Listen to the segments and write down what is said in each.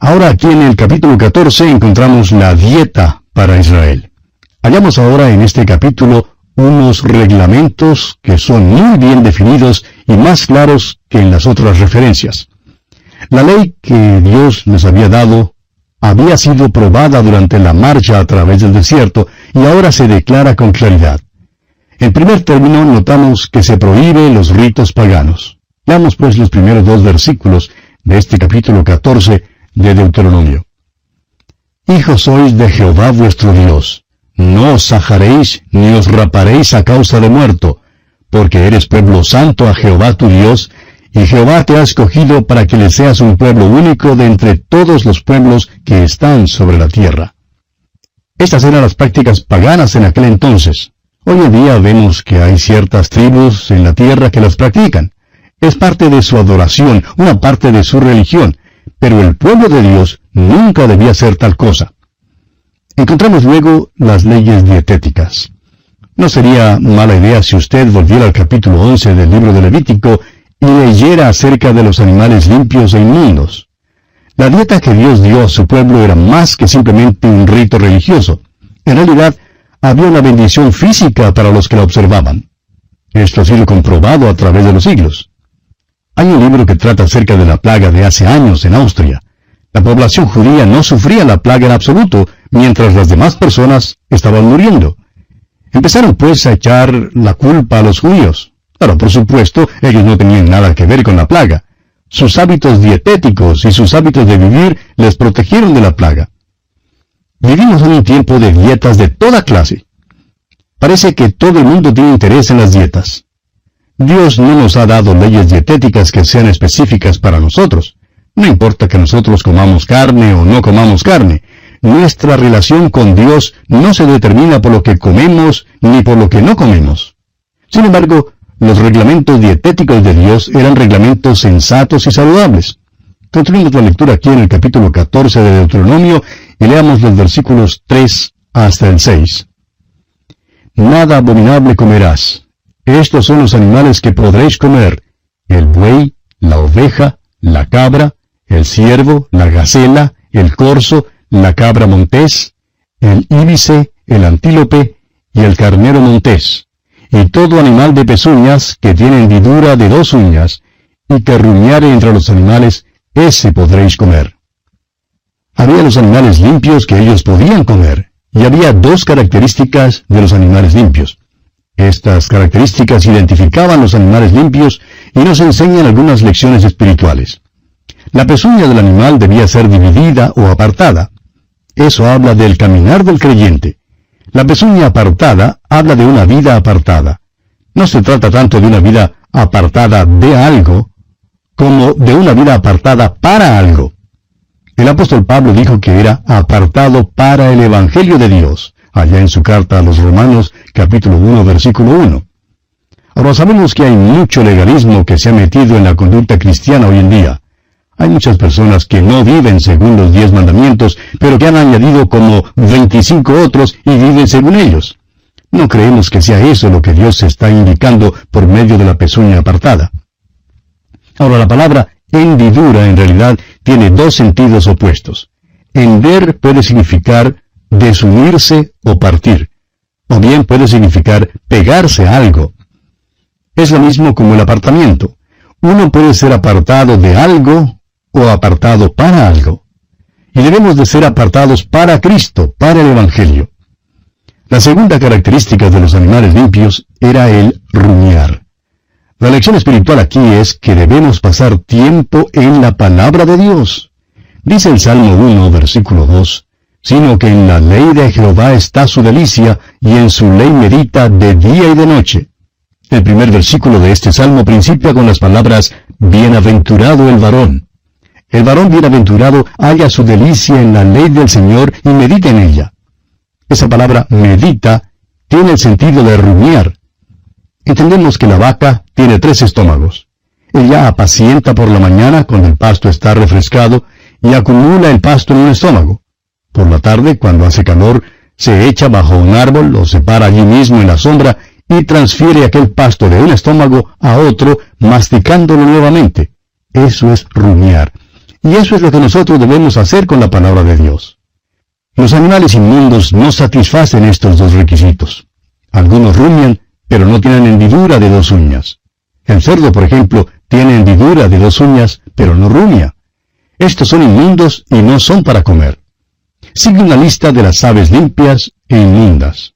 Ahora aquí en el capítulo 14 encontramos la dieta para Israel. Hallamos ahora en este capítulo unos reglamentos que son muy bien definidos y más claros que en las otras referencias. La ley que Dios les había dado había sido probada durante la marcha a través del desierto y ahora se declara con claridad. En primer término notamos que se prohíbe los ritos paganos. Veamos pues los primeros dos versículos de este capítulo 14 de Deuteronomio. Hijos sois de Jehová vuestro Dios. No os sajaréis ni os raparéis a causa de muerto, porque eres pueblo santo a Jehová tu Dios, y Jehová te ha escogido para que le seas un pueblo único de entre todos los pueblos que están sobre la tierra. Estas eran las prácticas paganas en aquel entonces. Hoy en día vemos que hay ciertas tribus en la tierra que las practican. Es parte de su adoración, una parte de su religión, pero el pueblo de Dios nunca debía ser tal cosa. Encontramos luego las leyes dietéticas. No sería mala idea si usted volviera al capítulo 11 del libro de Levítico y leyera acerca de los animales limpios e inmundos. La dieta que Dios dio a su pueblo era más que simplemente un rito religioso. En realidad, había una bendición física para los que la observaban. Esto ha sido comprobado a través de los siglos. Hay un libro que trata acerca de la plaga de hace años en Austria. La población judía no sufría la plaga en absoluto, mientras las demás personas estaban muriendo. Empezaron pues a echar la culpa a los judíos. Claro, por supuesto, ellos no tenían nada que ver con la plaga. Sus hábitos dietéticos y sus hábitos de vivir les protegieron de la plaga. Vivimos en un tiempo de dietas de toda clase. Parece que todo el mundo tiene interés en las dietas. Dios no nos ha dado leyes dietéticas que sean específicas para nosotros. No importa que nosotros comamos carne o no comamos carne. Nuestra relación con Dios no se determina por lo que comemos ni por lo que no comemos. Sin embargo, los reglamentos dietéticos de Dios eran reglamentos sensatos y saludables. Continuemos la lectura aquí en el capítulo 14 de Deuteronomio y leamos los versículos 3 hasta el 6. Nada abominable comerás. Estos son los animales que podréis comer. El buey, la oveja, la cabra, el ciervo, la gacela, el corzo, la cabra montés, el íbice, el antílope y el carnero montés y todo animal de pezuñas que tiene hendidura de dos uñas, y que rumiare entre los animales, ese podréis comer. Había los animales limpios que ellos podían comer, y había dos características de los animales limpios. Estas características identificaban los animales limpios y nos enseñan algunas lecciones espirituales. La pezuña del animal debía ser dividida o apartada. Eso habla del caminar del creyente. La pezuña apartada habla de una vida apartada. No se trata tanto de una vida apartada de algo, como de una vida apartada para algo. El apóstol Pablo dijo que era apartado para el Evangelio de Dios, allá en su carta a los Romanos capítulo 1 versículo 1. Ahora sabemos que hay mucho legalismo que se ha metido en la conducta cristiana hoy en día. Hay muchas personas que no viven según los diez mandamientos, pero que han añadido como 25 otros y viven según ellos. No creemos que sea eso lo que Dios está indicando por medio de la pezuña apartada. Ahora la palabra hendidura en realidad tiene dos sentidos opuestos. Hender puede significar desunirse o partir, o bien puede significar pegarse a algo. Es lo mismo como el apartamiento. Uno puede ser apartado de algo o apartado para algo. Y debemos de ser apartados para Cristo, para el Evangelio. La segunda característica de los animales limpios era el rumiar. La lección espiritual aquí es que debemos pasar tiempo en la palabra de Dios. Dice el Salmo 1, versículo 2, sino que en la ley de Jehová está su delicia, y en su ley medita de día y de noche. El primer versículo de este salmo principia con las palabras, Bienaventurado el varón. El varón bienaventurado halla su delicia en la ley del Señor y medita en ella. Esa palabra medita tiene el sentido de rumiar. Entendemos que la vaca tiene tres estómagos. Ella apacienta por la mañana cuando el pasto está refrescado y acumula el pasto en un estómago. Por la tarde, cuando hace calor, se echa bajo un árbol o se para allí mismo en la sombra y transfiere aquel pasto de un estómago a otro, masticándolo nuevamente. Eso es rumiar. Y eso es lo que nosotros debemos hacer con la palabra de Dios. Los animales inmundos no satisfacen estos dos requisitos. Algunos rumian, pero no tienen hendidura de dos uñas. El cerdo, por ejemplo, tiene hendidura de dos uñas, pero no rumia. Estos son inmundos y no son para comer. Sigue una lista de las aves limpias e inmundas.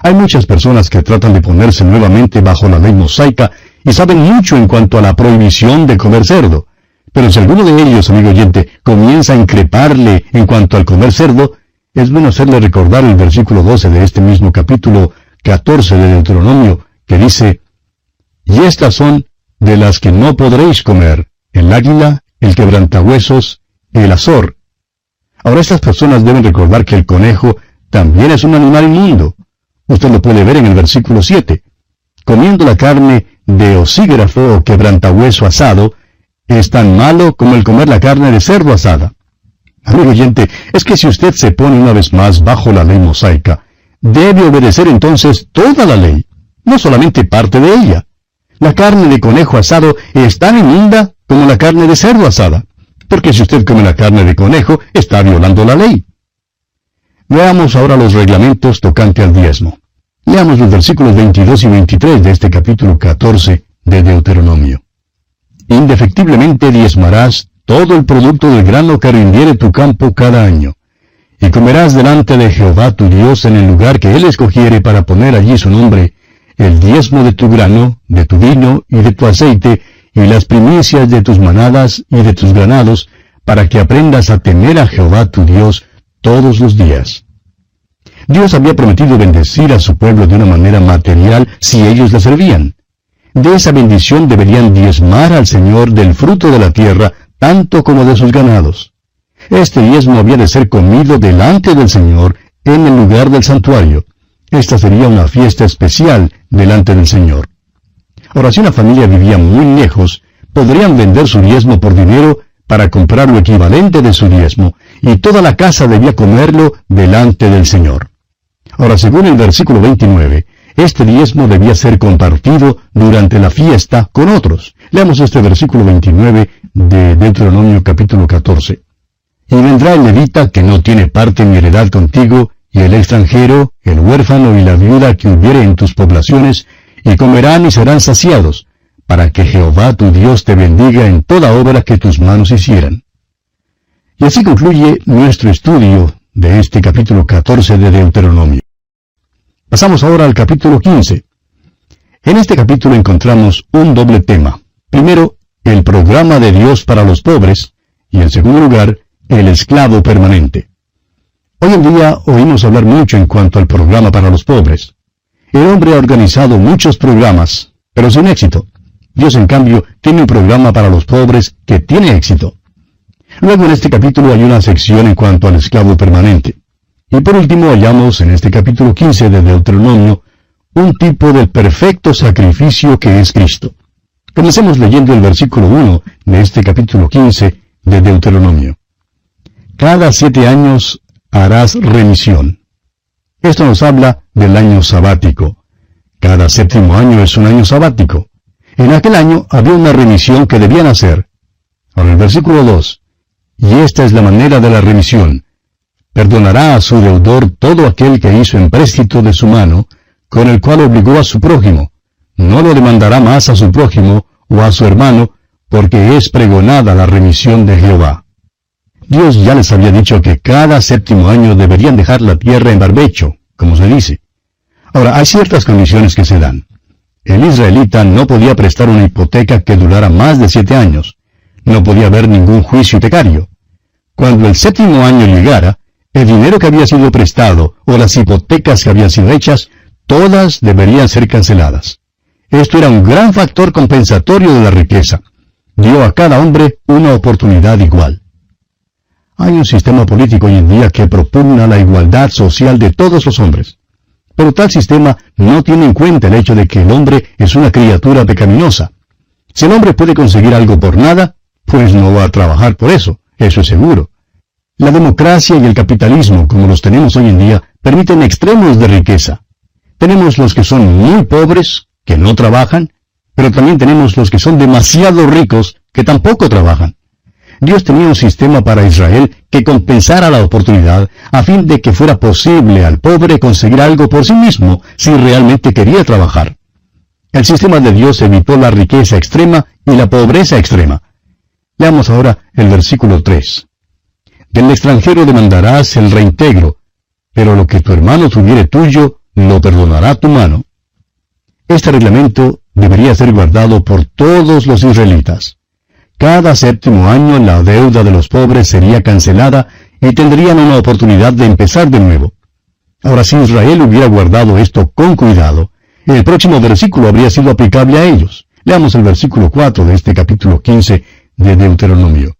Hay muchas personas que tratan de ponerse nuevamente bajo la ley mosaica y saben mucho en cuanto a la prohibición de comer cerdo. Pero si alguno de ellos, amigo oyente, comienza a increparle en cuanto al comer cerdo, es bueno hacerle recordar el versículo 12 de este mismo capítulo 14 de Deuteronomio, que dice, Y estas son de las que no podréis comer, el águila, el quebrantahuesos, el azor. Ahora estas personas deben recordar que el conejo también es un animal inmundo. Usted lo puede ver en el versículo 7. Comiendo la carne de osígrafo o quebrantahueso asado, es tan malo como el comer la carne de cerdo asada. Amigo oyente, es que si usted se pone una vez más bajo la ley mosaica, debe obedecer entonces toda la ley, no solamente parte de ella. La carne de conejo asado es tan inmunda como la carne de cerdo asada, porque si usted come la carne de conejo, está violando la ley. Veamos ahora los reglamentos tocante al diezmo. Leamos los versículos 22 y 23 de este capítulo 14 de Deuteronomio. Indefectiblemente diezmarás todo el producto del grano que rindiere tu campo cada año. Y comerás delante de Jehová tu Dios en el lugar que él escogiere para poner allí su nombre, el diezmo de tu grano, de tu vino y de tu aceite, y las primicias de tus manadas y de tus granados, para que aprendas a temer a Jehová tu Dios todos los días. Dios había prometido bendecir a su pueblo de una manera material si ellos le servían. De esa bendición deberían diezmar al Señor del fruto de la tierra, tanto como de sus ganados. Este diezmo había de ser comido delante del Señor en el lugar del santuario. Esta sería una fiesta especial delante del Señor. Ahora, si una familia vivía muy lejos, podrían vender su diezmo por dinero para comprar lo equivalente de su diezmo, y toda la casa debía comerlo delante del Señor. Ahora, según el versículo 29, este diezmo debía ser compartido durante la fiesta con otros. Leamos este versículo 29 de Deuteronomio capítulo 14. Y vendrá el levita que no tiene parte ni heredad contigo, y el extranjero, el huérfano y la viuda que hubiere en tus poblaciones, y comerán y serán saciados, para que Jehová tu Dios te bendiga en toda obra que tus manos hicieran. Y así concluye nuestro estudio de este capítulo 14 de Deuteronomio. Pasamos ahora al capítulo 15. En este capítulo encontramos un doble tema. Primero, el programa de Dios para los pobres, y en segundo lugar, el esclavo permanente. Hoy en día oímos hablar mucho en cuanto al programa para los pobres. El hombre ha organizado muchos programas, pero sin éxito. Dios, en cambio, tiene un programa para los pobres que tiene éxito. Luego en este capítulo hay una sección en cuanto al esclavo permanente. Y por último hallamos en este capítulo 15 de Deuteronomio un tipo del perfecto sacrificio que es Cristo. Comencemos leyendo el versículo 1 de este capítulo 15 de Deuteronomio. Cada siete años harás remisión. Esto nos habla del año sabático. Cada séptimo año es un año sabático. En aquel año había una remisión que debían hacer. Ahora el versículo 2. Y esta es la manera de la remisión. Perdonará a su deudor todo aquel que hizo empréstito de su mano, con el cual obligó a su prójimo. No lo demandará más a su prójimo o a su hermano, porque es pregonada la remisión de Jehová. Dios ya les había dicho que cada séptimo año deberían dejar la tierra en barbecho, como se dice. Ahora, hay ciertas condiciones que se dan. El israelita no podía prestar una hipoteca que durara más de siete años. No podía haber ningún juicio hipotecario. Cuando el séptimo año llegara, el dinero que había sido prestado o las hipotecas que habían sido hechas, todas deberían ser canceladas. Esto era un gran factor compensatorio de la riqueza. Dio a cada hombre una oportunidad igual. Hay un sistema político hoy en día que propugna la igualdad social de todos los hombres. Pero tal sistema no tiene en cuenta el hecho de que el hombre es una criatura pecaminosa. Si el hombre puede conseguir algo por nada, pues no va a trabajar por eso, eso es seguro. La democracia y el capitalismo, como los tenemos hoy en día, permiten extremos de riqueza. Tenemos los que son muy pobres, que no trabajan, pero también tenemos los que son demasiado ricos, que tampoco trabajan. Dios tenía un sistema para Israel que compensara la oportunidad a fin de que fuera posible al pobre conseguir algo por sí mismo si realmente quería trabajar. El sistema de Dios evitó la riqueza extrema y la pobreza extrema. Leamos ahora el versículo 3. Del extranjero demandarás el reintegro, pero lo que tu hermano tuviere tuyo, lo perdonará tu mano. Este reglamento debería ser guardado por todos los israelitas. Cada séptimo año la deuda de los pobres sería cancelada y tendrían una oportunidad de empezar de nuevo. Ahora, si Israel hubiera guardado esto con cuidado, el próximo versículo habría sido aplicable a ellos. Leamos el versículo 4 de este capítulo 15 de Deuteronomio.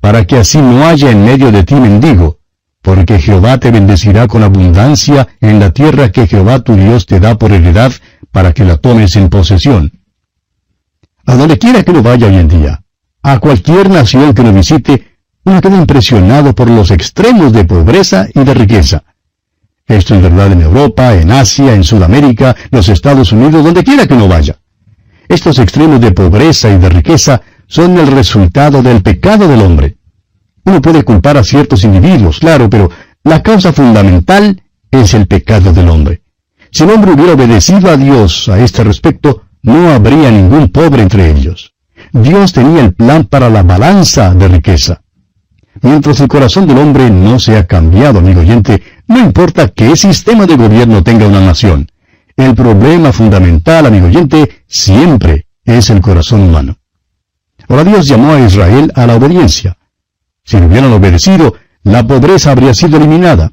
Para que así no haya en medio de ti mendigo, porque Jehová te bendecirá con abundancia en la tierra que Jehová tu Dios te da por heredad, para que la tomes en posesión. A donde quiera que lo vaya hoy en día, a cualquier nación que lo visite, uno queda impresionado por los extremos de pobreza y de riqueza. Esto es verdad en Europa, en Asia, en Sudamérica, los Estados Unidos, donde quiera que uno vaya. Estos extremos de pobreza y de riqueza son el resultado del pecado del hombre. Uno puede culpar a ciertos individuos, claro, pero la causa fundamental es el pecado del hombre. Si el hombre hubiera obedecido a Dios a este respecto, no habría ningún pobre entre ellos. Dios tenía el plan para la balanza de riqueza. Mientras el corazón del hombre no se ha cambiado, amigo oyente, no importa qué sistema de gobierno tenga una nación. El problema fundamental, amigo oyente, siempre es el corazón humano. Ahora Dios llamó a Israel a la obediencia. Si le hubieran obedecido, la pobreza habría sido eliminada.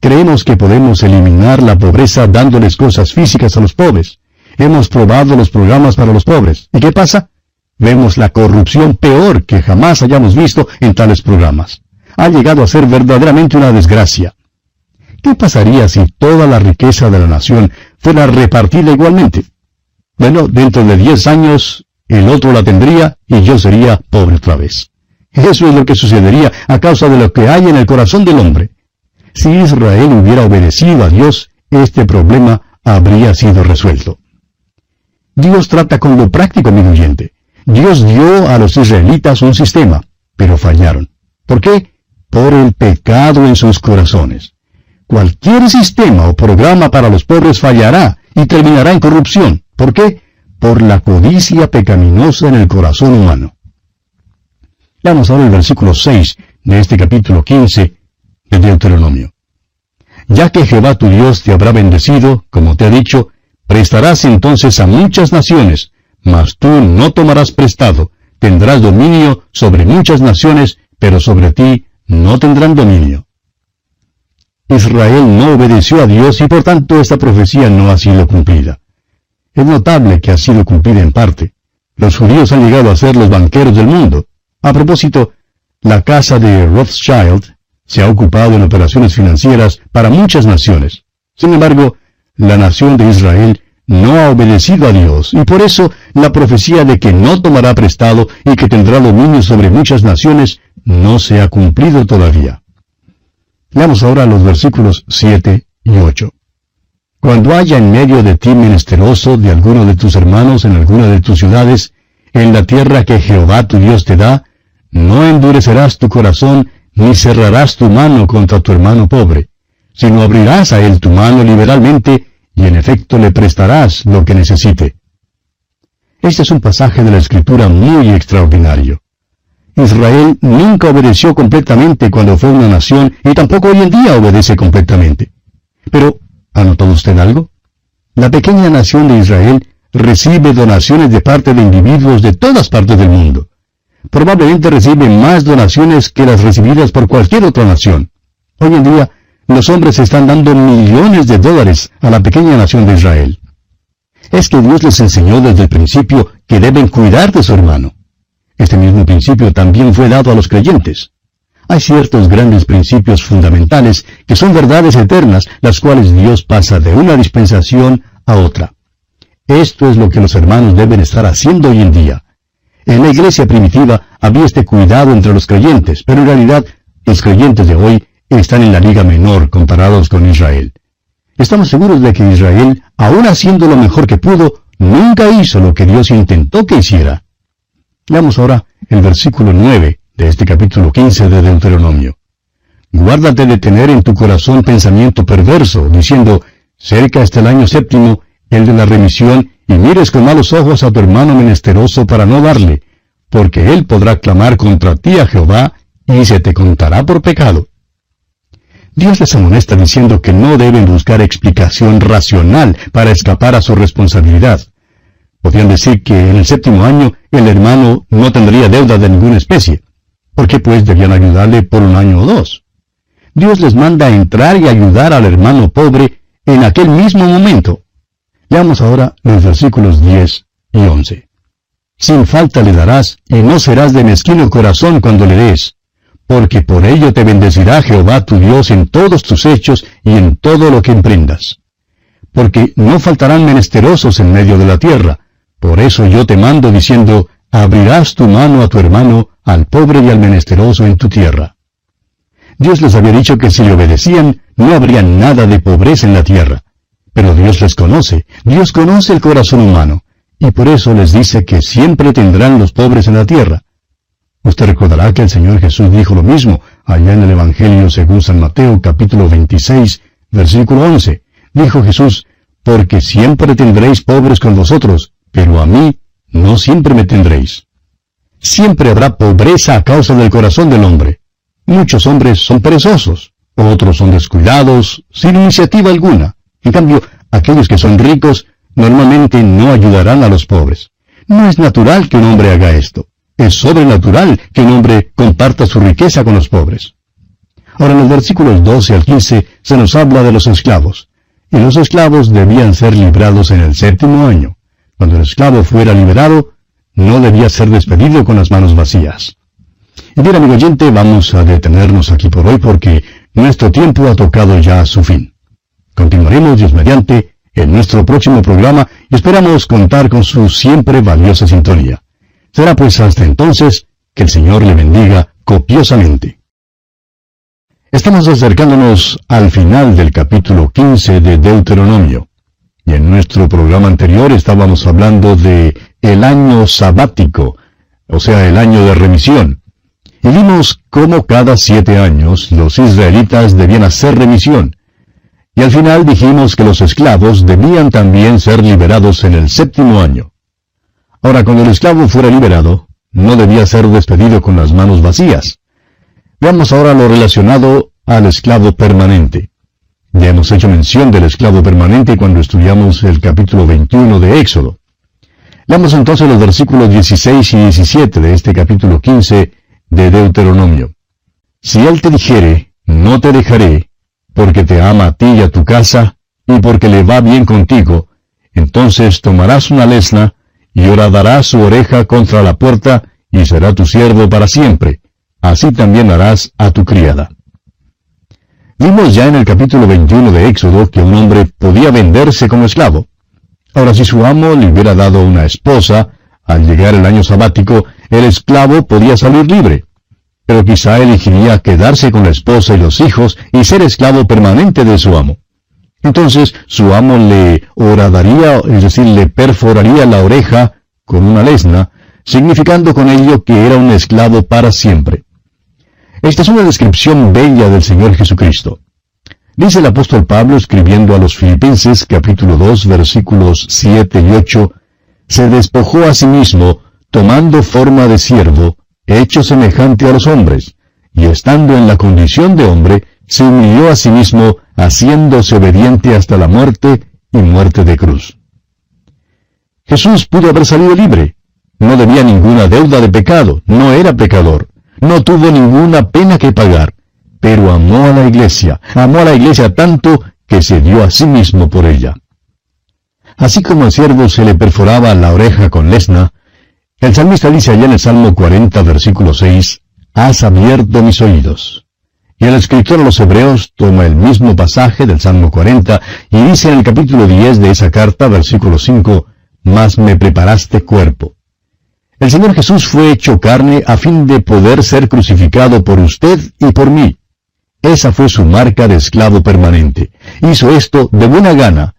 Creemos que podemos eliminar la pobreza dándoles cosas físicas a los pobres. Hemos probado los programas para los pobres. ¿Y qué pasa? Vemos la corrupción peor que jamás hayamos visto en tales programas. Ha llegado a ser verdaderamente una desgracia. ¿Qué pasaría si toda la riqueza de la nación fuera repartida igualmente? Bueno, dentro de diez años el otro la tendría y yo sería pobre otra vez. Eso es lo que sucedería a causa de lo que hay en el corazón del hombre. Si Israel hubiera obedecido a Dios, este problema habría sido resuelto. Dios trata con lo práctico, mi oyente. Dios dio a los israelitas un sistema, pero fallaron. ¿Por qué? Por el pecado en sus corazones. Cualquier sistema o programa para los pobres fallará y terminará en corrupción. ¿Por qué? Por la codicia pecaminosa en el corazón humano. Vamos ahora el versículo 6 de este capítulo 15 de Deuteronomio. Ya que Jehová tu Dios te habrá bendecido, como te ha dicho, prestarás entonces a muchas naciones, mas tú no tomarás prestado, tendrás dominio sobre muchas naciones, pero sobre ti no tendrán dominio. Israel no obedeció a Dios y por tanto esta profecía no ha sido cumplida. Es notable que ha sido cumplida en parte. Los judíos han llegado a ser los banqueros del mundo. A propósito, la casa de Rothschild se ha ocupado en operaciones financieras para muchas naciones. Sin embargo, la nación de Israel no ha obedecido a Dios, y por eso la profecía de que no tomará prestado y que tendrá dominio sobre muchas naciones no se ha cumplido todavía. Veamos ahora los versículos 7 y 8. Cuando haya en medio de ti menesteroso de alguno de tus hermanos en alguna de tus ciudades, en la tierra que Jehová tu Dios te da, no endurecerás tu corazón, ni cerrarás tu mano contra tu hermano pobre, sino abrirás a él tu mano liberalmente, y en efecto le prestarás lo que necesite. Este es un pasaje de la Escritura muy extraordinario. Israel nunca obedeció completamente cuando fue una nación y tampoco hoy en día obedece completamente. Pero, ¿ha notado usted algo? La pequeña nación de Israel recibe donaciones de parte de individuos de todas partes del mundo. Probablemente recibe más donaciones que las recibidas por cualquier otra nación. Hoy en día, los hombres están dando millones de dólares a la pequeña nación de Israel. Es que Dios les enseñó desde el principio que deben cuidar de su hermano. Este mismo principio también fue dado a los creyentes. Hay ciertos grandes principios fundamentales que son verdades eternas, las cuales Dios pasa de una dispensación a otra. Esto es lo que los hermanos deben estar haciendo hoy en día. En la iglesia primitiva había este cuidado entre los creyentes, pero en realidad los creyentes de hoy están en la liga menor comparados con Israel. Estamos seguros de que Israel, aun haciendo lo mejor que pudo, nunca hizo lo que Dios intentó que hiciera. Leamos ahora el versículo 9 de este capítulo 15 de Deuteronomio. Guárdate de tener en tu corazón pensamiento perverso, diciendo, cerca está el año séptimo, el de la remisión, y mires con malos ojos a tu hermano menesteroso para no darle, porque él podrá clamar contra ti a Jehová, y se te contará por pecado. Dios les amonesta diciendo que no deben buscar explicación racional para escapar a su responsabilidad. Podrían decir que en el séptimo año el hermano no tendría deuda de ninguna especie, porque pues debían ayudarle por un año o dos. Dios les manda entrar y ayudar al hermano pobre en aquel mismo momento. Leamos ahora los versículos 10 y 11. Sin falta le darás, y no serás de mezquino corazón cuando le des, porque por ello te bendecirá Jehová tu Dios en todos tus hechos y en todo lo que emprendas. Porque no faltarán menesterosos en medio de la tierra, por eso yo te mando diciendo, abrirás tu mano a tu hermano, al pobre y al menesteroso en tu tierra. Dios les había dicho que si le obedecían, no habría nada de pobreza en la tierra. Pero Dios les conoce, Dios conoce el corazón humano, y por eso les dice que siempre tendrán los pobres en la tierra. Usted recordará que el Señor Jesús dijo lo mismo allá en el Evangelio según San Mateo capítulo 26, versículo 11. Dijo Jesús, porque siempre tendréis pobres con vosotros, pero a mí no siempre me tendréis. Siempre habrá pobreza a causa del corazón del hombre. Muchos hombres son perezosos, otros son descuidados, sin iniciativa alguna. En cambio, aquellos que son ricos normalmente no ayudarán a los pobres. No es natural que un hombre haga esto. Es sobrenatural que un hombre comparta su riqueza con los pobres. Ahora en los versículos 12 al 15 se nos habla de los esclavos. Y los esclavos debían ser librados en el séptimo año. Cuando el esclavo fuera liberado, no debía ser despedido con las manos vacías. Y bien, amigo oyente, vamos a detenernos aquí por hoy porque nuestro tiempo ha tocado ya su fin. Continuaremos, Dios mediante, en nuestro próximo programa y esperamos contar con su siempre valiosa sintonía. Será pues hasta entonces que el Señor le bendiga copiosamente. Estamos acercándonos al final del capítulo 15 de Deuteronomio. Y en nuestro programa anterior estábamos hablando de el año sabático, o sea, el año de remisión. Y vimos cómo cada siete años los israelitas debían hacer remisión. Y al final dijimos que los esclavos debían también ser liberados en el séptimo año. Ahora, cuando el esclavo fuera liberado, no debía ser despedido con las manos vacías. Veamos ahora lo relacionado al esclavo permanente. Ya hemos hecho mención del esclavo permanente cuando estudiamos el capítulo 21 de Éxodo. Leamos entonces los versículos 16 y 17 de este capítulo 15 de Deuteronomio. Si él te dijere, no te dejaré, porque te ama a ti y a tu casa, y porque le va bien contigo, entonces tomarás una lesna, y horadará su oreja contra la puerta, y será tu siervo para siempre. Así también harás a tu criada. Vimos ya en el capítulo 21 de Éxodo que un hombre podía venderse como esclavo. Ahora, si su amo le hubiera dado una esposa, al llegar el año sabático, el esclavo podía salir libre. Pero quizá elegiría quedarse con la esposa y los hijos y ser esclavo permanente de su amo. Entonces su amo le horadaría, es decir, le perforaría la oreja con una lesna, significando con ello que era un esclavo para siempre. Esta es una descripción bella del Señor Jesucristo. Dice el apóstol Pablo escribiendo a los Filipenses capítulo 2 versículos 7 y 8, se despojó a sí mismo, tomando forma de siervo, hecho semejante a los hombres, y estando en la condición de hombre, se humilló a sí mismo, haciéndose obediente hasta la muerte y muerte de cruz. Jesús pudo haber salido libre. No debía ninguna deuda de pecado, no era pecador, no tuvo ninguna pena que pagar, pero amó a la iglesia, amó a la iglesia tanto que se dio a sí mismo por ella. Así como al siervo se le perforaba la oreja con lesna, el salmista dice allá en el Salmo 40, versículo 6, Has abierto mis oídos. Y el escritor a los Hebreos toma el mismo pasaje del Salmo 40 y dice en el capítulo 10 de esa carta, versículo 5, Mas me preparaste cuerpo. El Señor Jesús fue hecho carne a fin de poder ser crucificado por usted y por mí. Esa fue su marca de esclavo permanente. Hizo esto de buena gana.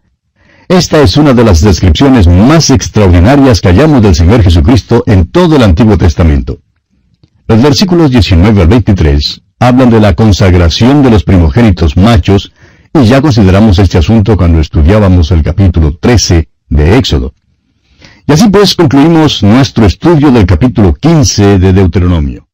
Esta es una de las descripciones más extraordinarias que hallamos del Señor Jesucristo en todo el Antiguo Testamento. Los versículos 19 al 23 hablan de la consagración de los primogénitos machos, y ya consideramos este asunto cuando estudiábamos el capítulo 13 de Éxodo. Y así pues concluimos nuestro estudio del capítulo 15 de Deuteronomio.